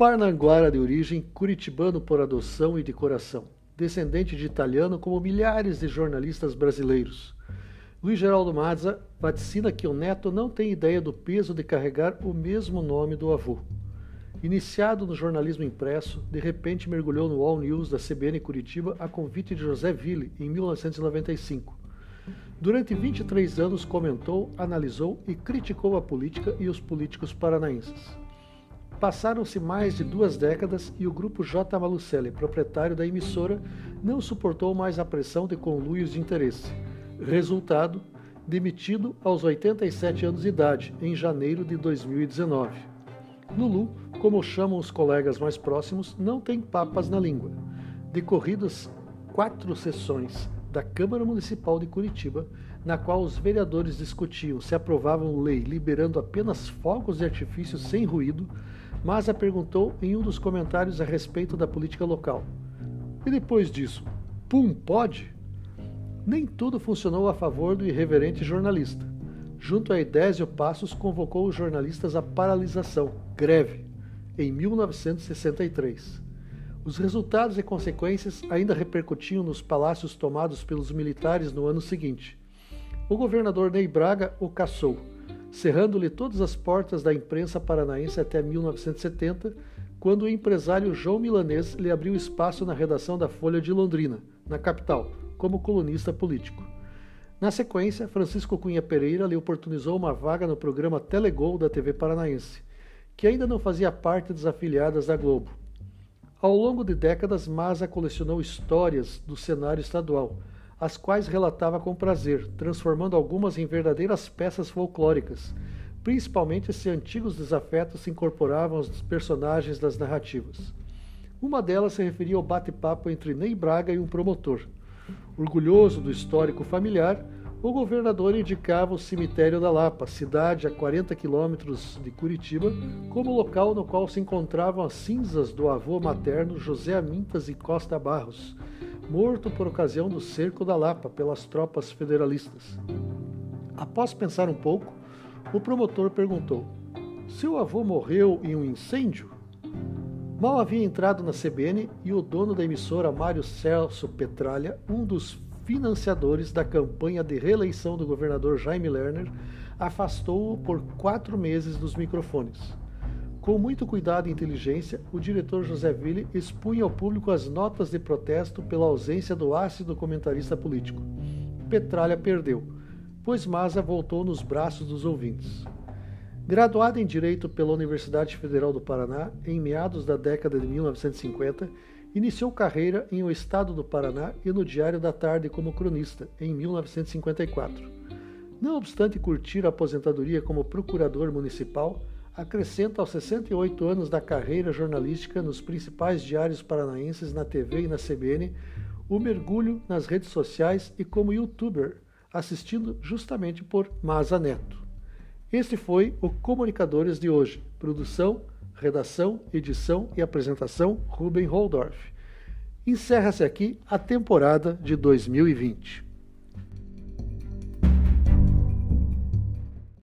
Parnanguara de origem, curitibano por adoção e de coração, descendente de italiano como milhares de jornalistas brasileiros. Luiz Geraldo Mazza vaticina que o neto não tem ideia do peso de carregar o mesmo nome do avô. Iniciado no jornalismo impresso, de repente mergulhou no All News da CBN Curitiba a convite de José Ville em 1995. Durante 23 anos comentou, analisou e criticou a política e os políticos paranaenses. Passaram-se mais de duas décadas e o grupo J. Malucelli, proprietário da emissora, não suportou mais a pressão de conluios de interesse. Resultado: demitido aos 87 anos de idade, em janeiro de 2019. Lulu, como chamam os colegas mais próximos, não tem papas na língua. Decorridas quatro sessões da Câmara Municipal de Curitiba, na qual os vereadores discutiam se aprovavam lei liberando apenas fogos de artifício sem ruído, Maza perguntou em um dos comentários a respeito da política local. E depois disso, pum, pode? Nem tudo funcionou a favor do irreverente jornalista. Junto a Edésio Passos, convocou os jornalistas à paralisação, greve, em 1963. Os resultados e consequências ainda repercutiam nos palácios tomados pelos militares no ano seguinte. O governador Ney Braga o caçou cerrando-lhe todas as portas da imprensa paranaense até 1970, quando o empresário João Milanês lhe abriu espaço na redação da Folha de Londrina, na capital, como colunista político. Na sequência, Francisco Cunha Pereira lhe oportunizou uma vaga no programa Telegol da TV Paranaense, que ainda não fazia parte das afiliadas da Globo. Ao longo de décadas, Maza colecionou histórias do cenário estadual, as quais relatava com prazer, transformando algumas em verdadeiras peças folclóricas, principalmente se antigos desafetos se incorporavam aos personagens das narrativas. Uma delas se referia ao bate-papo entre Ney Braga e um promotor. Orgulhoso do histórico familiar, o governador indicava o cemitério da Lapa, cidade a 40 quilômetros de Curitiba, como local no qual se encontravam as cinzas do avô materno José Amintas e Costa Barros, morto por ocasião do cerco da Lapa pelas tropas federalistas. Após pensar um pouco, o promotor perguntou: Seu avô morreu em um incêndio? Mal havia entrado na CBN e o dono da emissora, Mário Celso Petralha, um dos financiadores da campanha de reeleição do governador Jaime Lerner, afastou-o por quatro meses dos microfones. Com muito cuidado e inteligência, o diretor José Ville expunha ao público as notas de protesto pela ausência do ácido comentarista político. Petralha perdeu, pois Maza voltou nos braços dos ouvintes. Graduado em Direito pela Universidade Federal do Paraná em meados da década de 1950, iniciou carreira em O Estado do Paraná e no Diário da Tarde como cronista, em 1954. Não obstante curtir a aposentadoria como procurador municipal, acrescenta aos 68 anos da carreira jornalística nos principais diários paranaenses na TV e na CBN o mergulho nas redes sociais e como youtuber, assistindo justamente por Maza Neto. Este foi o Comunicadores de hoje. Produção, redação, edição e apresentação Ruben Holdorf. Encerra-se aqui a temporada de 2020.